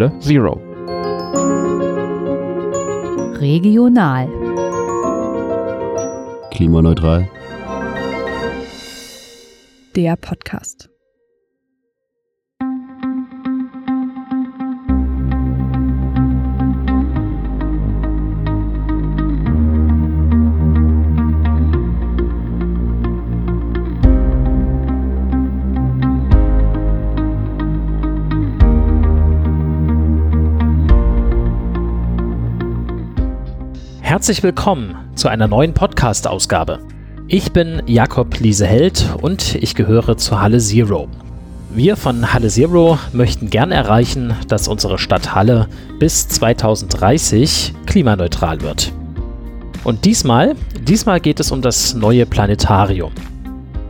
Halle Zero. Regional. Klimaneutral. Der Podcast. Herzlich willkommen zu einer neuen Podcast-Ausgabe. Ich bin Jakob Lieseheld und ich gehöre zur Halle Zero. Wir von Halle Zero möchten gern erreichen, dass unsere Stadt Halle bis 2030 klimaneutral wird. Und diesmal, diesmal geht es um das neue Planetarium.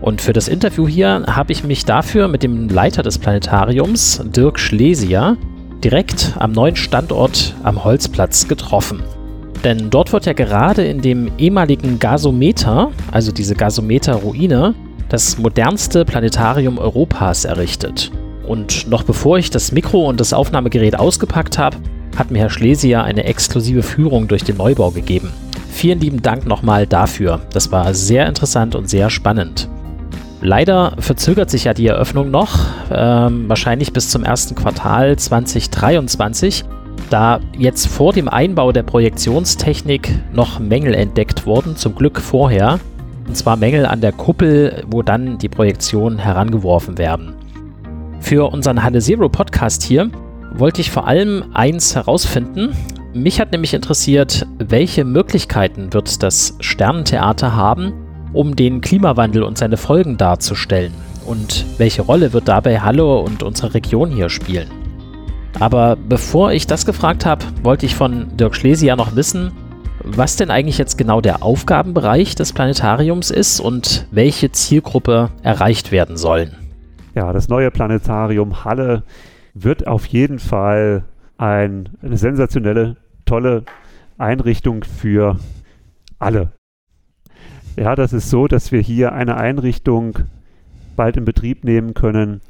Und für das Interview hier habe ich mich dafür mit dem Leiter des Planetariums, Dirk Schlesier, direkt am neuen Standort am Holzplatz getroffen. Denn dort wird ja gerade in dem ehemaligen Gasometer, also diese Gasometer-Ruine, das modernste Planetarium Europas errichtet. Und noch bevor ich das Mikro und das Aufnahmegerät ausgepackt habe, hat mir Herr Schlesier eine exklusive Führung durch den Neubau gegeben. Vielen lieben Dank nochmal dafür. Das war sehr interessant und sehr spannend. Leider verzögert sich ja die Eröffnung noch, ähm, wahrscheinlich bis zum ersten Quartal 2023 da jetzt vor dem Einbau der Projektionstechnik noch Mängel entdeckt wurden, zum Glück vorher. Und zwar Mängel an der Kuppel, wo dann die Projektionen herangeworfen werden. Für unseren Halle Zero Podcast hier wollte ich vor allem eins herausfinden. Mich hat nämlich interessiert, welche Möglichkeiten wird das Sternentheater haben, um den Klimawandel und seine Folgen darzustellen? Und welche Rolle wird dabei Halle und unsere Region hier spielen? Aber bevor ich das gefragt habe, wollte ich von Dirk Schlesier noch wissen, was denn eigentlich jetzt genau der Aufgabenbereich des Planetariums ist und welche Zielgruppe erreicht werden sollen. Ja, das neue Planetarium Halle wird auf jeden Fall ein, eine sensationelle, tolle Einrichtung für alle. Ja, das ist so, dass wir hier eine Einrichtung bald in Betrieb nehmen können,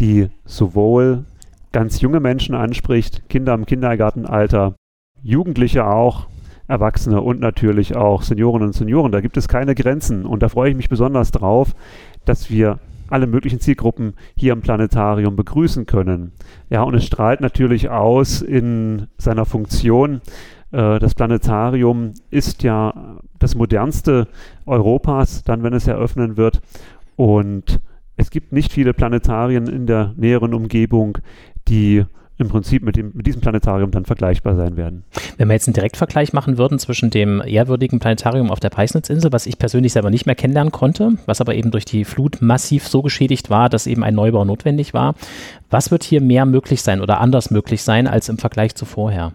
die sowohl ganz junge Menschen anspricht, Kinder im Kindergartenalter, Jugendliche auch, Erwachsene und natürlich auch Seniorinnen und Senioren. Da gibt es keine Grenzen und da freue ich mich besonders drauf, dass wir alle möglichen Zielgruppen hier im Planetarium begrüßen können. Ja, und es strahlt natürlich aus in seiner Funktion. Äh, das Planetarium ist ja das modernste Europas, dann wenn es eröffnen wird. Und es gibt nicht viele Planetarien in der näheren Umgebung, die im Prinzip mit, dem, mit diesem Planetarium dann vergleichbar sein werden. Wenn wir jetzt einen Direktvergleich machen würden zwischen dem ehrwürdigen Planetarium auf der Peisnitzinsel, was ich persönlich selber nicht mehr kennenlernen konnte, was aber eben durch die Flut massiv so geschädigt war, dass eben ein Neubau notwendig war, was wird hier mehr möglich sein oder anders möglich sein als im Vergleich zu vorher?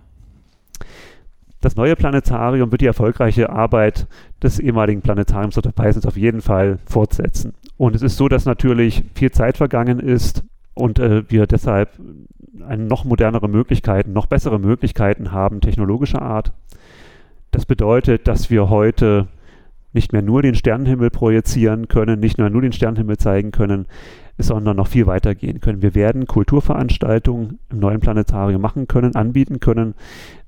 Das neue Planetarium wird die erfolgreiche Arbeit des ehemaligen Planetariums auf der Peisnitz auf jeden Fall fortsetzen. Und es ist so, dass natürlich viel Zeit vergangen ist und äh, wir deshalb noch modernere Möglichkeiten, noch bessere Möglichkeiten haben, technologischer Art. Das bedeutet, dass wir heute nicht mehr nur den Sternenhimmel projizieren können, nicht mehr nur den Sternenhimmel zeigen können, sondern noch viel weiter gehen können. Wir werden Kulturveranstaltungen im neuen Planetarium machen können, anbieten können.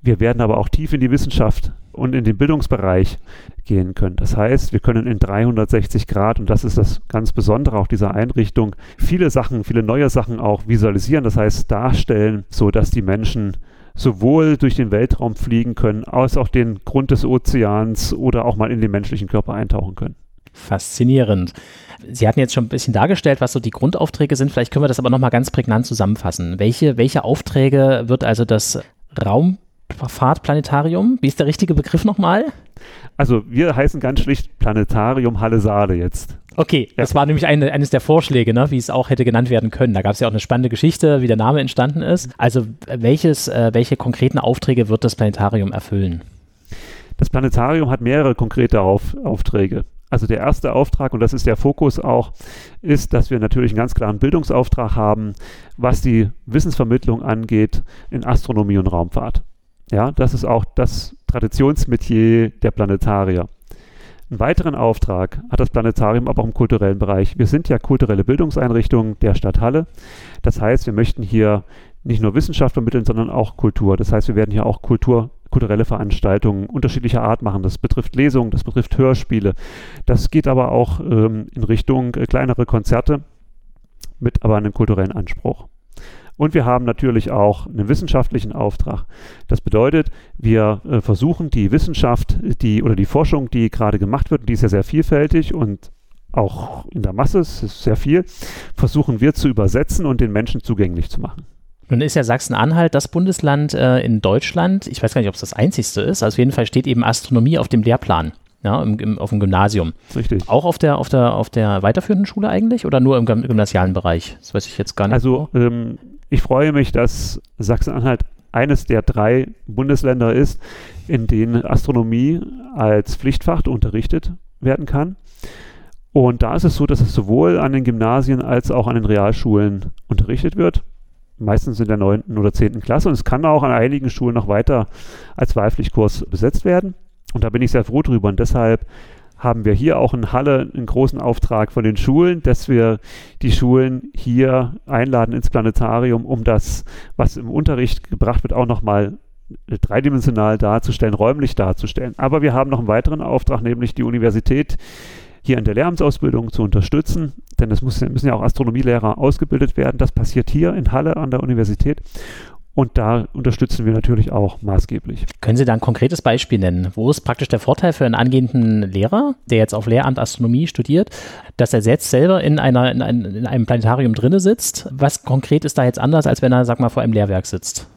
Wir werden aber auch tief in die Wissenschaft und in den Bildungsbereich gehen können. Das heißt, wir können in 360 Grad, und das ist das ganz Besondere auch dieser Einrichtung, viele Sachen, viele neue Sachen auch visualisieren, das heißt darstellen, so dass die Menschen sowohl durch den Weltraum fliegen können, als auch den Grund des Ozeans oder auch mal in den menschlichen Körper eintauchen können. Faszinierend. Sie hatten jetzt schon ein bisschen dargestellt, was so die Grundaufträge sind. Vielleicht können wir das aber nochmal ganz prägnant zusammenfassen. Welche, welche Aufträge wird also das Raumfahrtplanetarium, wie ist der richtige Begriff nochmal? Also wir heißen ganz schlicht Planetarium Halle Saale jetzt. Okay, ja. das war nämlich eine, eines der Vorschläge, ne, wie es auch hätte genannt werden können. Da gab es ja auch eine spannende Geschichte, wie der Name entstanden ist. Also welches, äh, welche konkreten Aufträge wird das Planetarium erfüllen? Das Planetarium hat mehrere konkrete Auf Aufträge. Also der erste Auftrag, und das ist der Fokus auch, ist, dass wir natürlich einen ganz klaren Bildungsauftrag haben, was die Wissensvermittlung angeht in Astronomie und Raumfahrt. Ja, das ist auch das Traditionsmetier der Planetarier. Einen weiteren Auftrag hat das Planetarium aber auch im kulturellen Bereich. Wir sind ja kulturelle Bildungseinrichtungen der Stadt Halle. Das heißt, wir möchten hier nicht nur Wissenschaft vermitteln, sondern auch Kultur. Das heißt, wir werden hier auch Kultur, kulturelle Veranstaltungen unterschiedlicher Art machen. Das betrifft Lesungen, das betrifft Hörspiele. Das geht aber auch ähm, in Richtung äh, kleinere Konzerte mit aber einem kulturellen Anspruch. Und wir haben natürlich auch einen wissenschaftlichen Auftrag. Das bedeutet, wir äh, versuchen die Wissenschaft, die oder die Forschung, die gerade gemacht wird, die ist ja sehr vielfältig und auch in der Masse, es ist sehr viel, versuchen wir zu übersetzen und den Menschen zugänglich zu machen. Nun ist ja Sachsen-Anhalt das Bundesland äh, in Deutschland, ich weiß gar nicht, ob es das einzigste ist, also auf jeden Fall steht eben Astronomie auf dem Lehrplan. Ja, im, im, auf dem Gymnasium. Richtig. Auch auf der, auf, der, auf der weiterführenden Schule eigentlich oder nur im gymnasialen Bereich? Das weiß ich jetzt gar nicht. Also ähm, ich freue mich, dass Sachsen-Anhalt eines der drei Bundesländer ist, in denen Astronomie als Pflichtfach unterrichtet werden kann. Und da ist es so, dass es sowohl an den Gymnasien als auch an den Realschulen unterrichtet wird meistens in der 9. oder 10. Klasse und es kann auch an einigen Schulen noch weiter als Wahlpflichtkurs besetzt werden. Und da bin ich sehr froh drüber und deshalb haben wir hier auch in Halle einen großen Auftrag von den Schulen, dass wir die Schulen hier einladen ins Planetarium, um das, was im Unterricht gebracht wird, auch nochmal dreidimensional darzustellen, räumlich darzustellen. Aber wir haben noch einen weiteren Auftrag, nämlich die Universität hier in der Lehramtsausbildung zu unterstützen, denn es müssen ja auch Astronomielehrer ausgebildet werden. Das passiert hier in Halle an der Universität. Und da unterstützen wir natürlich auch maßgeblich. Können Sie da ein konkretes Beispiel nennen? Wo ist praktisch der Vorteil für einen angehenden Lehrer, der jetzt auf Lehramt Astronomie studiert, dass er selbst selber in, einer, in, ein, in einem Planetarium drinne sitzt? Was konkret ist da jetzt anders, als wenn er, sag mal, vor einem Lehrwerk sitzt?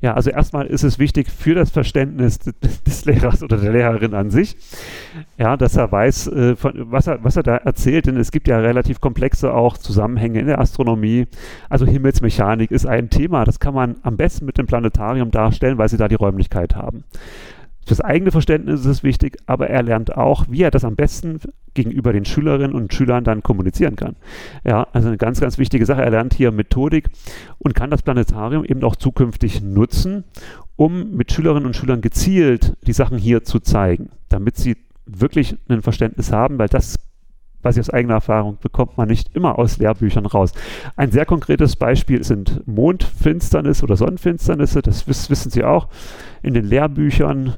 Ja, also erstmal ist es wichtig für das Verständnis des Lehrers oder der Lehrerin an sich, ja, dass er weiß, äh, von, was, er, was er da erzählt, denn es gibt ja relativ komplexe auch Zusammenhänge in der Astronomie. Also Himmelsmechanik ist ein Thema, das kann man am besten mit dem Planetarium darstellen, weil sie da die Räumlichkeit haben. Fürs eigene Verständnis ist es wichtig, aber er lernt auch, wie er das am besten gegenüber den Schülerinnen und Schülern dann kommunizieren kann. Ja, also eine ganz, ganz wichtige Sache. Er lernt hier Methodik und kann das Planetarium eben auch zukünftig nutzen, um mit Schülerinnen und Schülern gezielt die Sachen hier zu zeigen, damit sie wirklich ein Verständnis haben, weil das weiß ich aus eigener Erfahrung, bekommt man nicht immer aus Lehrbüchern raus. Ein sehr konkretes Beispiel sind Mondfinsternis oder Sonnenfinsternisse, das wissen Sie auch. In den Lehrbüchern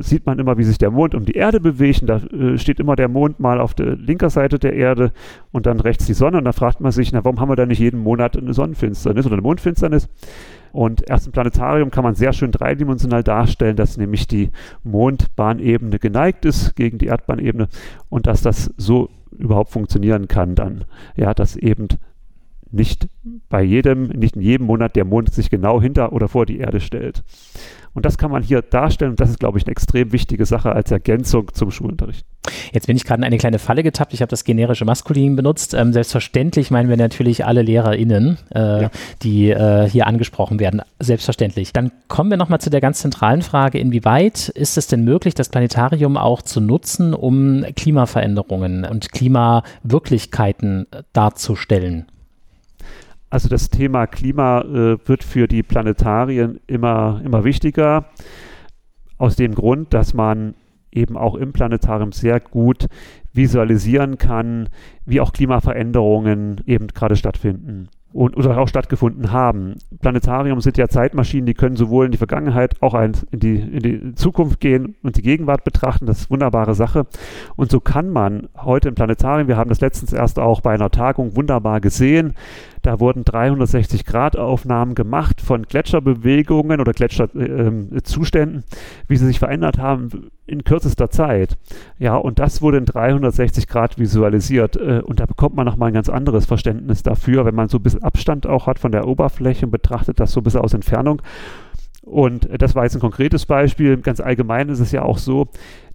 sieht man immer, wie sich der Mond um die Erde bewegt. Und da äh, steht immer der Mond mal auf der linken Seite der Erde und dann rechts die Sonne. Und da fragt man sich, na, warum haben wir da nicht jeden Monat eine Sonnenfinsternis oder eine Mondfinsternis? Und erst im Planetarium kann man sehr schön dreidimensional darstellen, dass nämlich die Mondbahnebene geneigt ist gegen die Erdbahnebene und dass das so überhaupt funktionieren kann dann. Ja, dass eben nicht bei jedem, nicht in jedem Monat der Mond sich genau hinter oder vor die Erde stellt. Und das kann man hier darstellen und das ist, glaube ich, eine extrem wichtige Sache als Ergänzung zum Schulunterricht. Jetzt bin ich gerade in eine kleine Falle getappt. Ich habe das generische Maskulin benutzt. Ähm, selbstverständlich meinen wir natürlich alle LehrerInnen, äh, ja. die äh, hier angesprochen werden. Selbstverständlich. Dann kommen wir nochmal zu der ganz zentralen Frage, inwieweit ist es denn möglich, das Planetarium auch zu nutzen, um Klimaveränderungen und Klimawirklichkeiten darzustellen? Also das Thema Klima äh, wird für die Planetarien immer, immer wichtiger. Aus dem Grund, dass man eben auch im Planetarium sehr gut visualisieren kann, wie auch Klimaveränderungen eben gerade stattfinden und, oder auch stattgefunden haben. Planetarium sind ja Zeitmaschinen, die können sowohl in die Vergangenheit auch in die, in die Zukunft gehen und die Gegenwart betrachten. Das ist eine wunderbare Sache. Und so kann man heute im Planetarium, wir haben das letztens erst auch bei einer Tagung wunderbar gesehen, da wurden 360-Grad-Aufnahmen gemacht von Gletscherbewegungen oder Gletscherzuständen, äh, wie sie sich verändert haben in kürzester Zeit. Ja, und das wurde in 360 Grad visualisiert. Äh, und da bekommt man nochmal ein ganz anderes Verständnis dafür, wenn man so ein bisschen Abstand auch hat von der Oberfläche und betrachtet das so ein bisschen aus Entfernung. Und das war jetzt ein konkretes Beispiel. Ganz allgemein ist es ja auch so,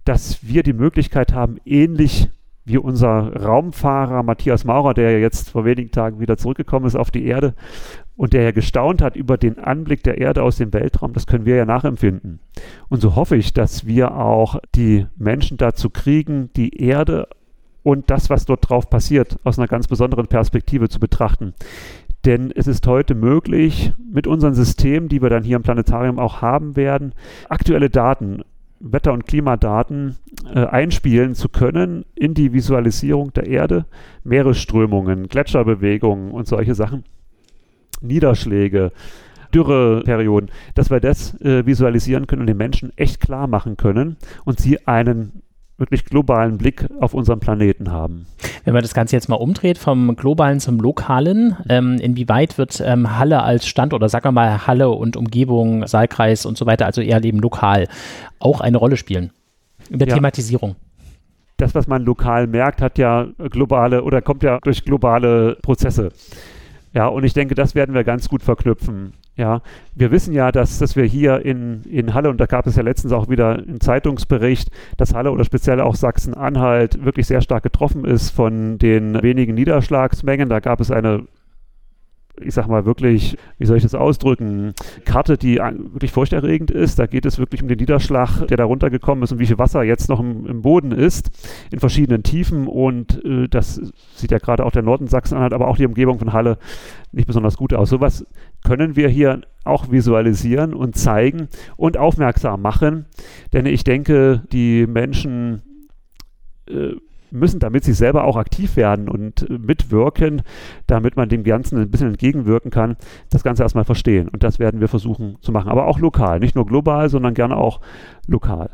dass wir die Möglichkeit haben, ähnlich wie unser Raumfahrer Matthias Maurer, der ja jetzt vor wenigen Tagen wieder zurückgekommen ist auf die Erde und der ja gestaunt hat über den Anblick der Erde aus dem Weltraum, das können wir ja nachempfinden. Und so hoffe ich, dass wir auch die Menschen dazu kriegen, die Erde und das, was dort drauf passiert, aus einer ganz besonderen Perspektive zu betrachten. Denn es ist heute möglich, mit unseren Systemen, die wir dann hier im Planetarium auch haben werden, aktuelle Daten Wetter- und Klimadaten äh, einspielen zu können in die Visualisierung der Erde, Meeresströmungen, Gletscherbewegungen und solche Sachen. Niederschläge, Dürreperioden, dass wir das äh, visualisieren können und den Menschen echt klar machen können und sie einen wirklich globalen Blick auf unseren Planeten haben. Wenn man das Ganze jetzt mal umdreht vom globalen zum lokalen, ähm, inwieweit wird ähm, Halle als Stand oder sagen wir mal Halle und Umgebung, Saalkreis und so weiter, also eher eben lokal, auch eine Rolle spielen in der ja. Thematisierung? Das, was man lokal merkt, hat ja globale oder kommt ja durch globale Prozesse. Ja, und ich denke, das werden wir ganz gut verknüpfen. Ja, wir wissen ja, dass, dass wir hier in, in Halle, und da gab es ja letztens auch wieder einen Zeitungsbericht, dass Halle oder speziell auch Sachsen-Anhalt wirklich sehr stark getroffen ist von den wenigen Niederschlagsmengen. Da gab es eine ich sag mal wirklich, wie soll ich das ausdrücken, Karte, die wirklich furchterregend ist. Da geht es wirklich um den Niederschlag, der da runtergekommen ist und wie viel Wasser jetzt noch im, im Boden ist, in verschiedenen Tiefen. Und äh, das sieht ja gerade auch der Norden Sachsen-Anhalt, aber auch die Umgebung von Halle nicht besonders gut aus. Sowas können wir hier auch visualisieren und zeigen und aufmerksam machen. Denn ich denke, die Menschen äh, müssen, damit sie selber auch aktiv werden und äh, mitwirken, damit man dem Ganzen ein bisschen entgegenwirken kann, das Ganze erstmal verstehen. Und das werden wir versuchen zu machen. Aber auch lokal, nicht nur global, sondern gerne auch lokal.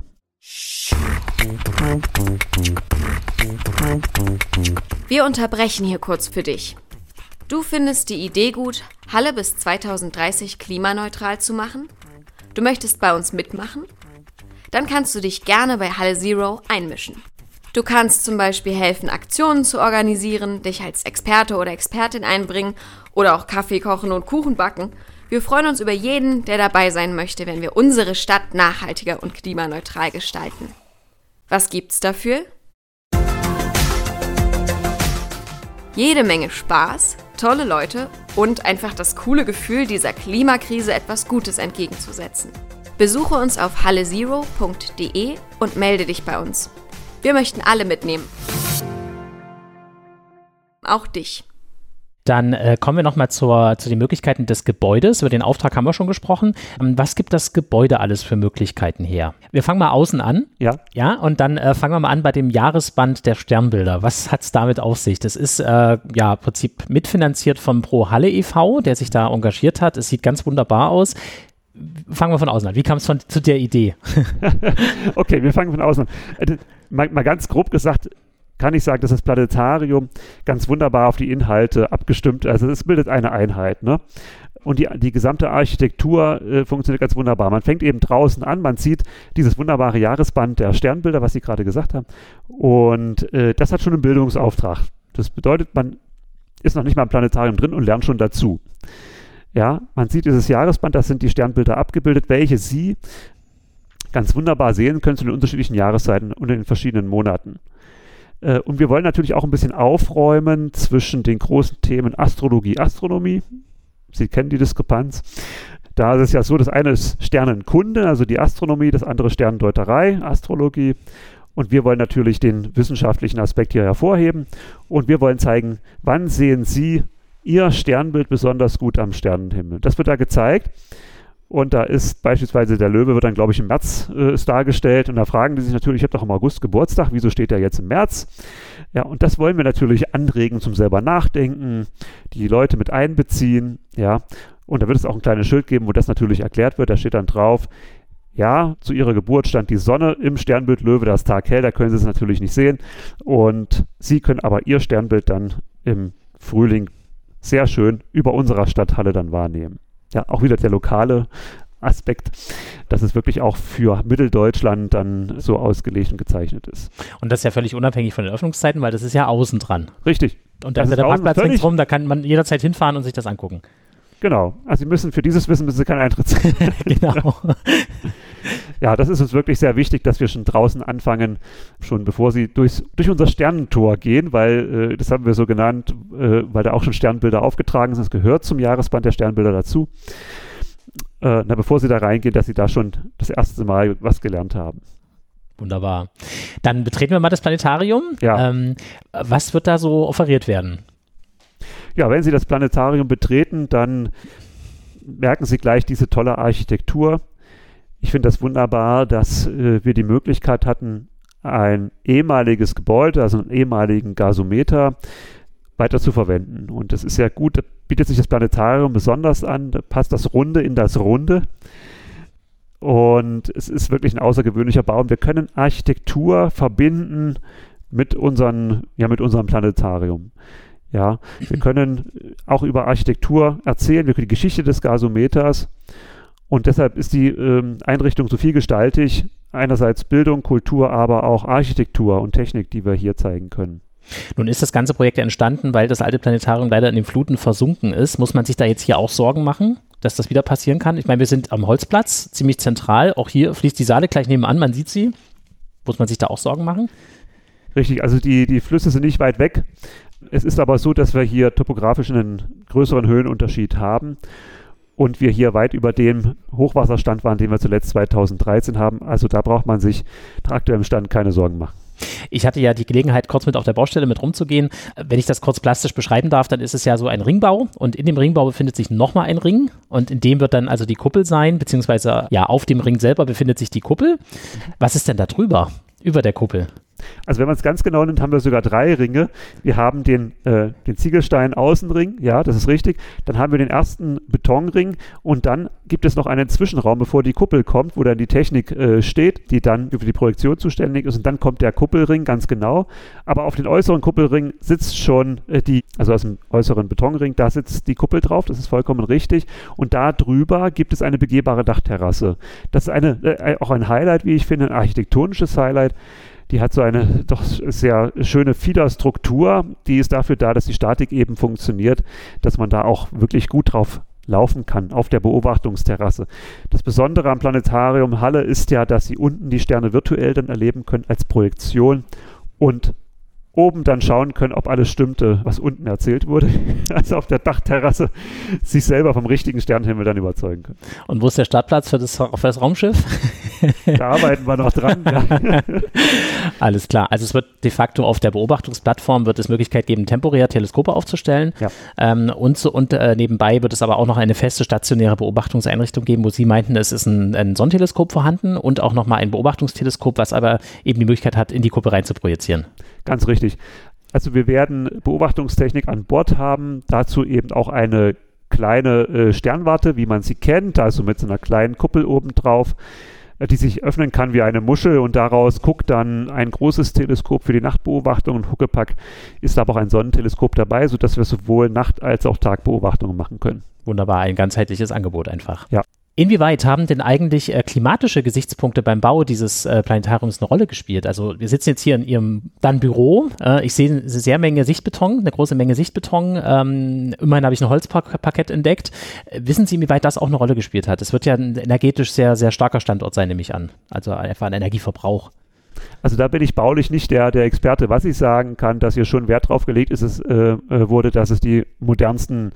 Wir unterbrechen hier kurz für dich. Du findest die Idee gut, Halle bis 2030 klimaneutral zu machen? Du möchtest bei uns mitmachen? Dann kannst du dich gerne bei Halle Zero einmischen. Du kannst zum Beispiel helfen, Aktionen zu organisieren, dich als Experte oder Expertin einbringen oder auch Kaffee kochen und Kuchen backen. Wir freuen uns über jeden, der dabei sein möchte, wenn wir unsere Stadt nachhaltiger und klimaneutral gestalten. Was gibt's dafür? Jede Menge Spaß, tolle Leute und einfach das coole Gefühl, dieser Klimakrise etwas Gutes entgegenzusetzen. Besuche uns auf hallezero.de und melde dich bei uns. Wir möchten alle mitnehmen. Auch dich. Dann äh, kommen wir nochmal zu den Möglichkeiten des Gebäudes. Über den Auftrag haben wir schon gesprochen. Ähm, was gibt das Gebäude alles für Möglichkeiten her? Wir fangen mal außen an. Ja. Ja, und dann äh, fangen wir mal an bei dem Jahresband der Sternbilder. Was hat es damit auf sich? Das ist äh, ja im Prinzip mitfinanziert vom Pro Halle e.V., der sich da engagiert hat. Es sieht ganz wunderbar aus fangen wir von außen an. Wie kam es zu der Idee? okay, wir fangen von außen an. Äh, mal, mal, ganz grob gesagt, kann ich sagen, dass das Planetarium ganz wunderbar auf die Inhalte abgestimmt ist. Also es bildet eine Einheit. Ne? Und die, die gesamte Architektur äh, funktioniert ganz wunderbar. Man fängt eben draußen an, man sieht dieses wunderbare Jahresband der Sternbilder, was Sie gerade gesagt haben. Und äh, das hat schon einen Bildungsauftrag. Das bedeutet, man ist noch nicht mal im Planetarium drin und lernt schon dazu. Ja, man sieht dieses Jahresband, das sind die Sternbilder abgebildet, welche Sie ganz wunderbar sehen können zu den unterschiedlichen Jahreszeiten und in den verschiedenen Monaten. Äh, und wir wollen natürlich auch ein bisschen aufräumen zwischen den großen Themen Astrologie, Astronomie. Sie kennen die Diskrepanz. Da ist es ja so, das eine ist Sternenkunde, also die Astronomie, das andere Sternendeuterei, Astrologie. Und wir wollen natürlich den wissenschaftlichen Aspekt hier hervorheben. Und wir wollen zeigen, wann sehen Sie Ihr Sternbild besonders gut am Sternenhimmel. Das wird da gezeigt. Und da ist beispielsweise der Löwe, wird dann, glaube ich, im März äh, ist dargestellt. Und da fragen die sich natürlich, ich habe doch im August Geburtstag, wieso steht der jetzt im März? Ja, und das wollen wir natürlich anregen zum selber Nachdenken, die Leute mit einbeziehen. Ja, und da wird es auch ein kleines Schild geben, wo das natürlich erklärt wird. Da steht dann drauf, ja, zu ihrer Geburt stand die Sonne im Sternbild Löwe, das Tag hell, da können Sie es natürlich nicht sehen. Und Sie können aber Ihr Sternbild dann im Frühling sehr schön über unserer Stadthalle dann wahrnehmen. Ja, auch wieder der lokale Aspekt, dass es wirklich auch für Mitteldeutschland dann so ausgelegt und gezeichnet ist. Und das ist ja völlig unabhängig von den Öffnungszeiten, weil das ist ja außen dran. Richtig. Und da ist der Parkplatz ringsrum, da kann man jederzeit hinfahren und sich das angucken. Genau. Also Sie müssen für dieses Wissen müssen Sie keinen Eintritt zahlen. genau. ja, das ist uns wirklich sehr wichtig, dass wir schon draußen anfangen, schon bevor Sie durchs, durch unser Sternentor gehen, weil äh, das haben wir so genannt, äh, weil da auch schon Sternbilder aufgetragen sind. Das gehört zum Jahresband der Sternbilder dazu. Äh, na, bevor Sie da reingehen, dass Sie da schon das erste Mal was gelernt haben. Wunderbar. Dann betreten wir mal das Planetarium. Ja. Ähm, was wird da so offeriert werden? Ja, wenn Sie das Planetarium betreten, dann merken Sie gleich diese tolle Architektur. Ich finde das wunderbar, dass äh, wir die Möglichkeit hatten, ein ehemaliges Gebäude, also einen ehemaligen Gasometer, weiter zu verwenden. Und das ist ja gut, da bietet sich das Planetarium besonders an, da passt das Runde in das Runde. Und es ist wirklich ein außergewöhnlicher Bau. Und wir können Architektur verbinden mit, unseren, ja, mit unserem Planetarium. Ja, wir können auch über Architektur erzählen, wir können die Geschichte des Gasometers und deshalb ist die ähm, Einrichtung so vielgestaltig. Einerseits Bildung, Kultur, aber auch Architektur und Technik, die wir hier zeigen können. Nun ist das ganze Projekt entstanden, weil das alte Planetarium leider in den Fluten versunken ist. Muss man sich da jetzt hier auch Sorgen machen, dass das wieder passieren kann? Ich meine, wir sind am Holzplatz, ziemlich zentral. Auch hier fließt die Saale gleich nebenan, man sieht sie. Muss man sich da auch Sorgen machen? Richtig, also die, die Flüsse sind nicht weit weg. Es ist aber so, dass wir hier topografisch einen größeren Höhenunterschied haben und wir hier weit über dem Hochwasserstand waren, den wir zuletzt 2013 haben. Also da braucht man sich nach aktuellem Stand keine Sorgen machen. Ich hatte ja die Gelegenheit, kurz mit auf der Baustelle mit rumzugehen. Wenn ich das kurz plastisch beschreiben darf, dann ist es ja so ein Ringbau und in dem Ringbau befindet sich nochmal ein Ring und in dem wird dann also die Kuppel sein, beziehungsweise ja, auf dem Ring selber befindet sich die Kuppel. Was ist denn da drüber, über der Kuppel? Also wenn man es ganz genau nimmt, haben wir sogar drei Ringe. Wir haben den, äh, den Ziegelstein-Außenring, ja, das ist richtig. Dann haben wir den ersten Betonring und dann gibt es noch einen Zwischenraum, bevor die Kuppel kommt, wo dann die Technik äh, steht, die dann für die Projektion zuständig ist. Und dann kommt der Kuppelring, ganz genau. Aber auf den äußeren Kuppelring sitzt schon äh, die, also aus dem äußeren Betonring, da sitzt die Kuppel drauf, das ist vollkommen richtig. Und da drüber gibt es eine begehbare Dachterrasse. Das ist eine, äh, auch ein Highlight, wie ich finde, ein architektonisches Highlight. Die hat so eine doch sehr schöne Fiederstruktur. Die ist dafür da, dass die Statik eben funktioniert, dass man da auch wirklich gut drauf laufen kann auf der Beobachtungsterrasse. Das Besondere am Planetarium Halle ist ja, dass Sie unten die Sterne virtuell dann erleben können als Projektion und oben dann schauen können, ob alles stimmte, was unten erzählt wurde. Also auf der Dachterrasse sich selber vom richtigen Sternenhimmel dann überzeugen können. Und wo ist der Startplatz für das, für das Raumschiff? Da arbeiten wir noch dran. Ja. Alles klar. Also es wird de facto auf der Beobachtungsplattform wird es Möglichkeit geben, temporär Teleskope aufzustellen. Ja. Ähm, und so, und äh, nebenbei wird es aber auch noch eine feste stationäre Beobachtungseinrichtung geben, wo Sie meinten, es ist ein, ein Sonnenteleskop vorhanden und auch nochmal ein Beobachtungsteleskop, was aber eben die Möglichkeit hat, in die Kuppe rein zu projizieren. Ganz richtig. Also wir werden Beobachtungstechnik an Bord haben, dazu eben auch eine kleine äh, Sternwarte, wie man sie kennt, also mit so einer kleinen Kuppel oben drauf, äh, die sich öffnen kann wie eine Muschel und daraus guckt dann ein großes Teleskop für die Nachtbeobachtung und Huckepack ist aber auch ein Sonnenteleskop dabei, sodass wir sowohl Nacht- als auch Tagbeobachtungen machen können. Wunderbar, ein ganzheitliches Angebot einfach. Ja. Inwieweit haben denn eigentlich äh, klimatische Gesichtspunkte beim Bau dieses äh, Planetariums eine Rolle gespielt? Also wir sitzen jetzt hier in Ihrem dann Büro. Äh, ich sehe eine sehr Menge Sichtbeton, eine große Menge Sichtbeton. Ähm, immerhin habe ich ein Holzparkett entdeckt. Wissen Sie, inwieweit das auch eine Rolle gespielt hat? Es wird ja ein energetisch sehr, sehr starker Standort sein, nehme ich an. Also einfach ein Energieverbrauch. Also da bin ich baulich nicht der, der Experte. Was ich sagen kann, dass hier schon Wert drauf gelegt ist, es, äh, äh wurde, dass es die modernsten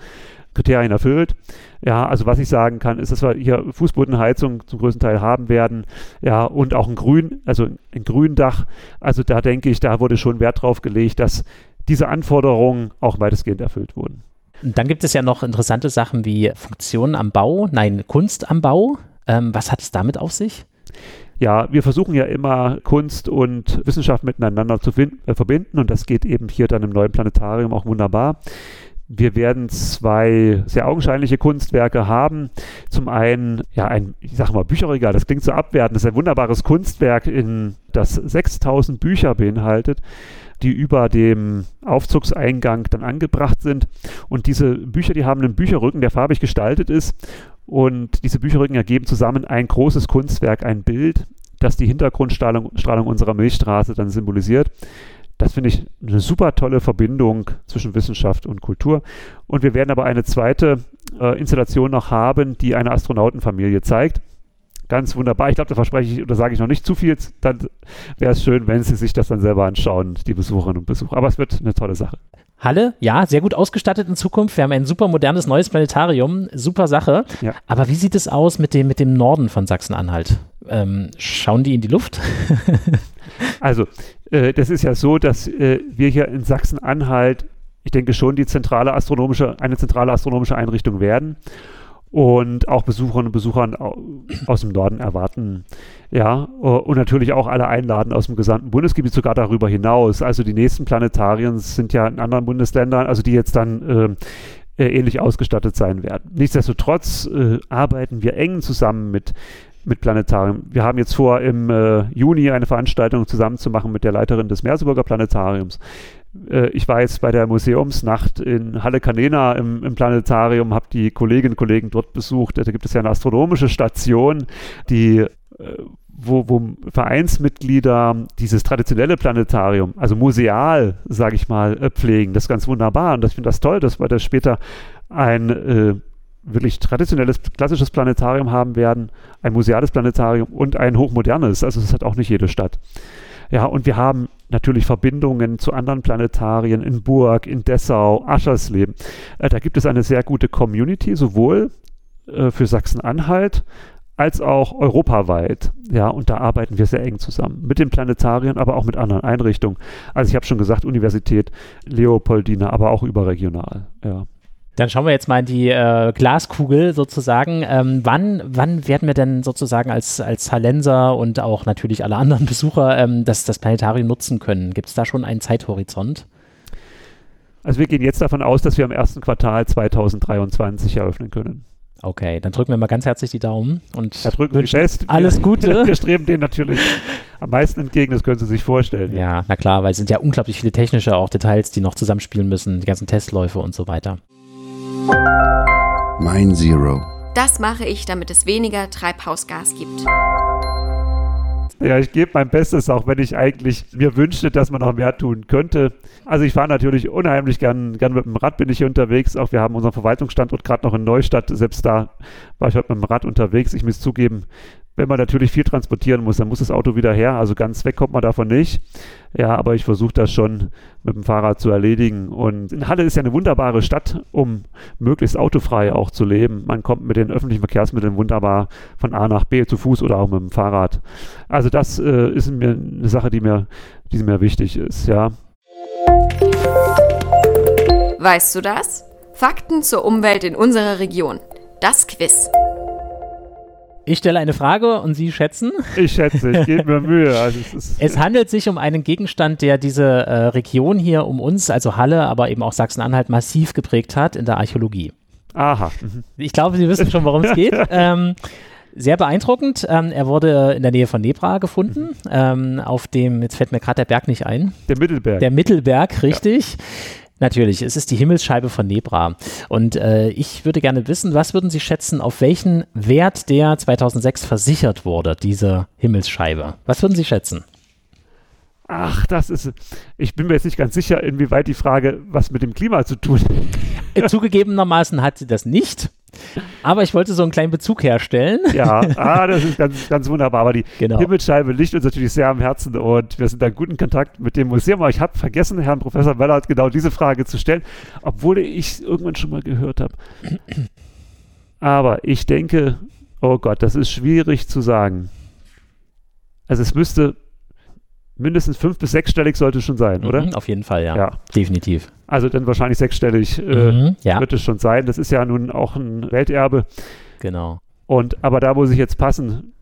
Kriterien erfüllt. Ja, also was ich sagen kann, ist, dass wir hier Fußbodenheizung zum größten Teil haben werden. Ja, und auch ein Grün, also ein Gründach. Also da denke ich, da wurde schon Wert drauf gelegt, dass diese Anforderungen auch weitestgehend erfüllt wurden. Dann gibt es ja noch interessante Sachen wie Funktionen am Bau, nein, Kunst am Bau. Ähm, was hat es damit auf sich? ja, wir versuchen ja immer Kunst und Wissenschaft miteinander zu äh, verbinden und das geht eben hier dann im neuen Planetarium auch wunderbar. Wir werden zwei sehr augenscheinliche Kunstwerke haben. Zum einen, ja, ein, ich sage mal, Bücherregal, das klingt so abwertend, das ist ein wunderbares Kunstwerk, in das 6000 Bücher beinhaltet die über dem Aufzugseingang dann angebracht sind. Und diese Bücher, die haben einen Bücherrücken, der farbig gestaltet ist. Und diese Bücherrücken ergeben zusammen ein großes Kunstwerk, ein Bild, das die Hintergrundstrahlung Strahlung unserer Milchstraße dann symbolisiert. Das finde ich eine super tolle Verbindung zwischen Wissenschaft und Kultur. Und wir werden aber eine zweite äh, Installation noch haben, die eine Astronautenfamilie zeigt. Ganz wunderbar. Ich glaube, da verspreche ich oder sage ich noch nicht zu viel. Dann wäre es schön, wenn Sie sich das dann selber anschauen, die Besucherinnen und Besucher. Aber es wird eine tolle Sache. Halle, ja, sehr gut ausgestattet in Zukunft. Wir haben ein super modernes neues Planetarium, super Sache. Ja. Aber wie sieht es aus mit dem, mit dem Norden von Sachsen-Anhalt? Ähm, schauen die in die Luft? also, äh, das ist ja so, dass äh, wir hier in Sachsen-Anhalt, ich denke schon, die zentrale astronomische, eine zentrale astronomische Einrichtung werden. und auch Besucherinnen und Besuchern aus dem Norden erwarten. Ja, und natürlich auch alle einladen aus dem gesamten Bundesgebiet, sogar darüber hinaus. Also die nächsten Planetarien sind ja in anderen Bundesländern, also die jetzt dann äh, äh, ähnlich ausgestattet sein werden. Nichtsdestotrotz äh, arbeiten wir eng zusammen mit mit Planetarium. Wir haben jetzt vor, im äh, Juni eine Veranstaltung zusammen zu machen mit der Leiterin des Merseburger Planetariums. Äh, ich war jetzt bei der Museumsnacht in Halle Canena im, im Planetarium, habe die Kolleginnen und Kollegen dort besucht. Da gibt es ja eine astronomische Station, die äh, wo, wo, Vereinsmitglieder dieses traditionelle Planetarium, also museal, sage ich mal, äh, pflegen. Das ist ganz wunderbar und ich finde das toll, dass wir das später ein äh, wirklich traditionelles, klassisches Planetarium haben werden, ein museales Planetarium und ein hochmodernes. Also das hat auch nicht jede Stadt. Ja, und wir haben natürlich Verbindungen zu anderen Planetarien in Burg, in Dessau, Aschersleben. Äh, da gibt es eine sehr gute Community, sowohl äh, für Sachsen-Anhalt als auch europaweit. Ja, und da arbeiten wir sehr eng zusammen. Mit den Planetarien, aber auch mit anderen Einrichtungen. Also ich habe schon gesagt, Universität, Leopoldina, aber auch überregional. Ja. Dann schauen wir jetzt mal in die äh, Glaskugel sozusagen. Ähm, wann, wann werden wir denn sozusagen als, als Hallenser und auch natürlich alle anderen Besucher ähm, das, das Planetarium nutzen können? Gibt es da schon einen Zeithorizont? Also wir gehen jetzt davon aus, dass wir im ersten Quartal 2023 eröffnen können. Okay, dann drücken wir mal ganz herzlich die Daumen und ja, drücken wünschen fest. alles Gute. Wir streben denen natürlich am meisten entgegen, das können Sie sich vorstellen. Ja, na klar, weil es sind ja unglaublich viele technische auch Details, die noch zusammenspielen müssen, die ganzen Testläufe und so weiter. Mein Zero. Das mache ich, damit es weniger Treibhausgas gibt. Ja, ich gebe mein Bestes, auch wenn ich eigentlich mir wünschte, dass man noch mehr tun könnte. Also ich fahre natürlich unheimlich gern, gern mit dem Rad bin ich hier unterwegs. Auch wir haben unseren Verwaltungsstandort gerade noch in Neustadt. Selbst da war ich heute mit dem Rad unterwegs. Ich muss zugeben, wenn man natürlich viel transportieren muss, dann muss das Auto wieder her. Also ganz weg kommt man davon nicht. Ja, aber ich versuche das schon mit dem Fahrrad zu erledigen. Und in Halle ist ja eine wunderbare Stadt, um möglichst autofrei auch zu leben. Man kommt mit den öffentlichen Verkehrsmitteln wunderbar von A nach B zu Fuß oder auch mit dem Fahrrad. Also das äh, ist mir eine Sache, die mir, die mir wichtig ist, ja. Weißt du das? Fakten zur Umwelt in unserer Region. Das Quiz. Ich stelle eine Frage und Sie schätzen? Ich schätze, ich gebe mir Mühe. Also es, es, handelt sich um einen Gegenstand, der diese äh, Region hier um uns, also Halle, aber eben auch Sachsen-Anhalt, massiv geprägt hat in der Archäologie. Aha. Mhm. Ich glaube, Sie wissen schon, worum es geht. ähm, sehr beeindruckend. Ähm, er wurde in der Nähe von Nebra gefunden. Ähm, auf dem, jetzt fällt mir gerade der Berg nicht ein. Der Mittelberg. Der Mittelberg, richtig. Ja. Natürlich, es ist die Himmelsscheibe von Nebra. Und äh, ich würde gerne wissen, was würden Sie schätzen, auf welchen Wert der 2006 versichert wurde, diese Himmelsscheibe? Was würden Sie schätzen? Ach, das ist. Ich bin mir jetzt nicht ganz sicher, inwieweit die Frage was mit dem Klima zu tun hat. Zugegebenermaßen hat sie das nicht. Aber ich wollte so einen kleinen Bezug herstellen. Ja, ah, das ist ganz, ganz wunderbar. Aber die genau. Himmelsscheibe liegt uns natürlich sehr am Herzen und wir sind da in guten Kontakt mit dem Museum. Aber ich habe vergessen, Herrn Professor Mellert genau diese Frage zu stellen, obwohl ich es irgendwann schon mal gehört habe. Aber ich denke, oh Gott, das ist schwierig zu sagen. Also es müsste mindestens fünf- bis sechsstellig sollte es schon sein, oder? Mhm, auf jeden Fall, ja. ja. Definitiv. Also dann wahrscheinlich sechsstellig äh, mhm, ja. wird es schon sein. Das ist ja nun auch ein Welterbe. Genau. Und aber da muss ich jetzt passen.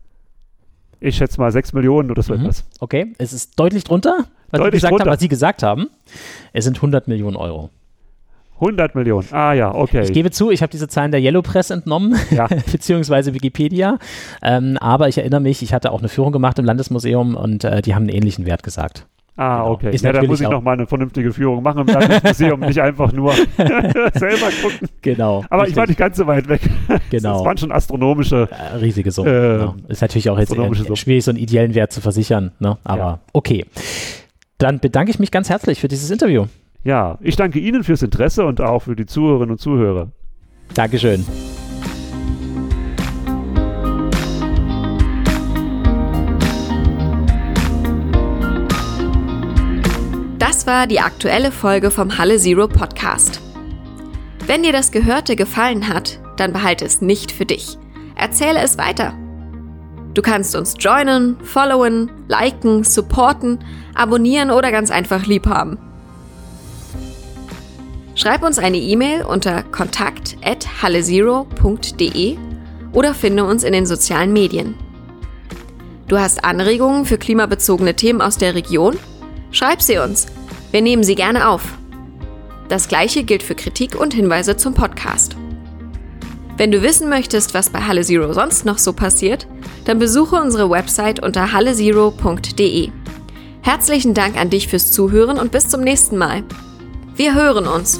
Ich schätze mal sechs Millionen oder so mhm. etwas. Okay, es ist deutlich drunter, was, deutlich gesagt Haben, was Sie gesagt haben. Es sind 100 Millionen Euro. 100 Millionen. Ah ja, okay. Ich gebe zu, ich habe diese Zahlen der Yellow Press entnommen, ja. beziehungsweise Wikipedia. Ähm, aber ich erinnere mich, ich hatte auch eine Führung gemacht im Landesmuseum und äh, die haben einen ähnlichen Wert gesagt. Ah, genau. okay. Ist ja, da muss ich nochmal eine vernünftige Führung machen im Landesmuseum, nicht einfach nur selber gucken. Genau. Aber richtig. ich war nicht ganz so weit weg. Genau. Das waren schon astronomische. Äh, riesige Summen. Äh, genau. Ist natürlich auch jetzt äh, schwierig, so einen ideellen Wert zu versichern. Ne? Aber ja. okay. Dann bedanke ich mich ganz herzlich für dieses Interview. Ja, ich danke Ihnen fürs Interesse und auch für die Zuhörerinnen und Zuhörer. Dankeschön. Das war die aktuelle Folge vom Halle Zero Podcast. Wenn dir das Gehörte gefallen hat, dann behalte es nicht für dich. Erzähle es weiter. Du kannst uns joinen, followen, liken, supporten, abonnieren oder ganz einfach lieb haben. Schreib uns eine E-Mail unter kontakt@hallezero.de oder finde uns in den sozialen Medien. Du hast Anregungen für klimabezogene Themen aus der Region? Schreib sie uns. Wir nehmen sie gerne auf. Das gleiche gilt für Kritik und Hinweise zum Podcast. Wenn du wissen möchtest, was bei Halle Zero sonst noch so passiert, dann besuche unsere Website unter hallezero.de. Herzlichen Dank an dich fürs Zuhören und bis zum nächsten Mal. Wir hören uns.